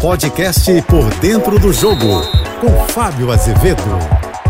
podcast Por Dentro do Jogo, com Fábio Azevedo.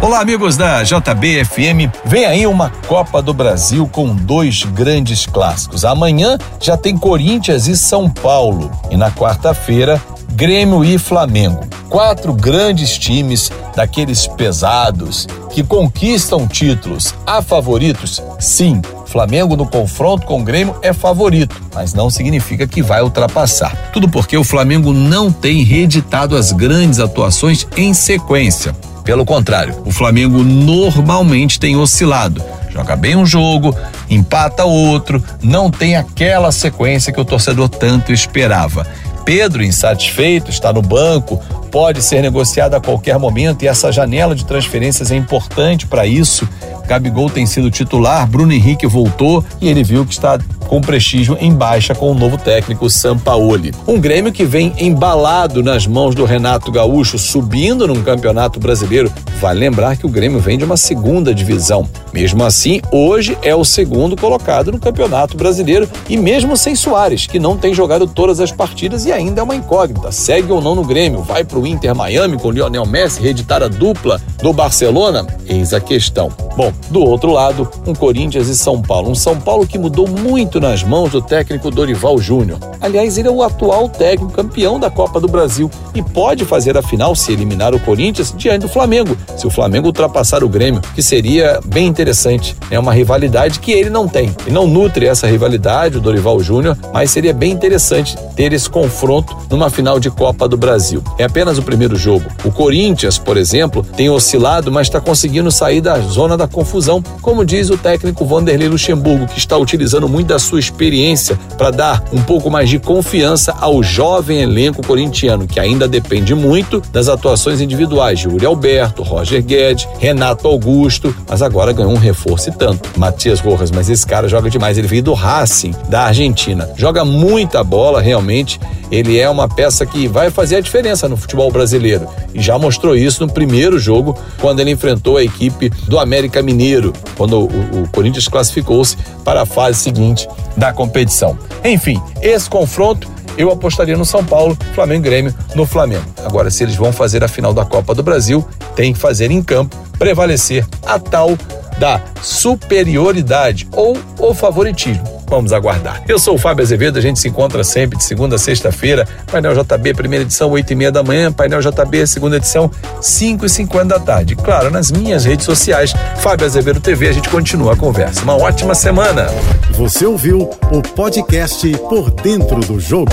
Olá, amigos da JBFM. Vem aí uma Copa do Brasil com dois grandes clássicos. Amanhã já tem Corinthians e São Paulo. E na quarta-feira, Grêmio e Flamengo. Quatro grandes times daqueles pesados que conquistam títulos. Há favoritos? Sim. Flamengo no confronto com o Grêmio é favorito, mas não significa que vai ultrapassar. Tudo porque o Flamengo não tem reeditado as grandes atuações em sequência. Pelo contrário, o Flamengo normalmente tem oscilado. Joga bem um jogo, empata outro, não tem aquela sequência que o torcedor tanto esperava. Pedro, insatisfeito, está no banco, pode ser negociado a qualquer momento e essa janela de transferências é importante para isso. Gabigol tem sido titular, Bruno Henrique voltou e ele viu que está com prestígio em baixa com o novo técnico Sampaoli. Um Grêmio que vem embalado nas mãos do Renato Gaúcho, subindo num campeonato brasileiro. Vale lembrar que o Grêmio vem de uma segunda divisão. Mesmo assim, hoje é o segundo colocado no campeonato brasileiro e mesmo sem Soares, que não tem jogado todas as partidas e ainda é uma incógnita. Segue ou não no Grêmio? Vai para o Inter Miami com Lionel Messi reeditar a dupla do Barcelona? Eis a questão. Bom, do outro lado, um Corinthians e São Paulo. Um São Paulo que mudou muito nas mãos do técnico Dorival Júnior. Aliás, ele é o atual técnico campeão da Copa do Brasil e pode fazer a final se eliminar o Corinthians diante do Flamengo. Se o Flamengo ultrapassar o Grêmio, que seria bem interessante. É uma rivalidade que ele não tem. Ele não nutre essa rivalidade, o Dorival Júnior, mas seria bem interessante ter esse confronto numa final de Copa do Brasil. É apenas o primeiro jogo. O Corinthians, por exemplo, tem oscilado, mas está conseguindo sair da zona da confusão, como diz o técnico Vanderlei Luxemburgo, que está utilizando muito da sua experiência para dar um pouco mais de confiança ao jovem elenco corintiano, que ainda depende muito das atuações individuais de Uri Alberto, Roger Guedes, Renato Augusto, mas agora ganhou um reforço e tanto. Matias Rojas, mas esse cara joga demais, ele veio do Racing, da Argentina. Joga muita bola, realmente. Ele é uma peça que vai fazer a diferença no futebol brasileiro e já mostrou isso no primeiro jogo, quando ele enfrentou a equipe do América Mineiro, quando o, o Corinthians classificou-se para a fase seguinte da competição. Enfim, esse confronto eu apostaria no São Paulo, Flamengo Grêmio no Flamengo. Agora, se eles vão fazer a final da Copa do Brasil, tem que fazer em campo, prevalecer a tal da superioridade ou o favoritismo. Vamos aguardar. Eu sou o Fábio Azevedo, a gente se encontra sempre de segunda a sexta-feira. Painel JB, primeira edição, oito e meia da manhã. Painel JB, segunda edição, cinco e cinquenta da tarde. Claro, nas minhas redes sociais, Fábio Azevedo TV, a gente continua a conversa. Uma ótima semana. Você ouviu o podcast Por Dentro do Jogo.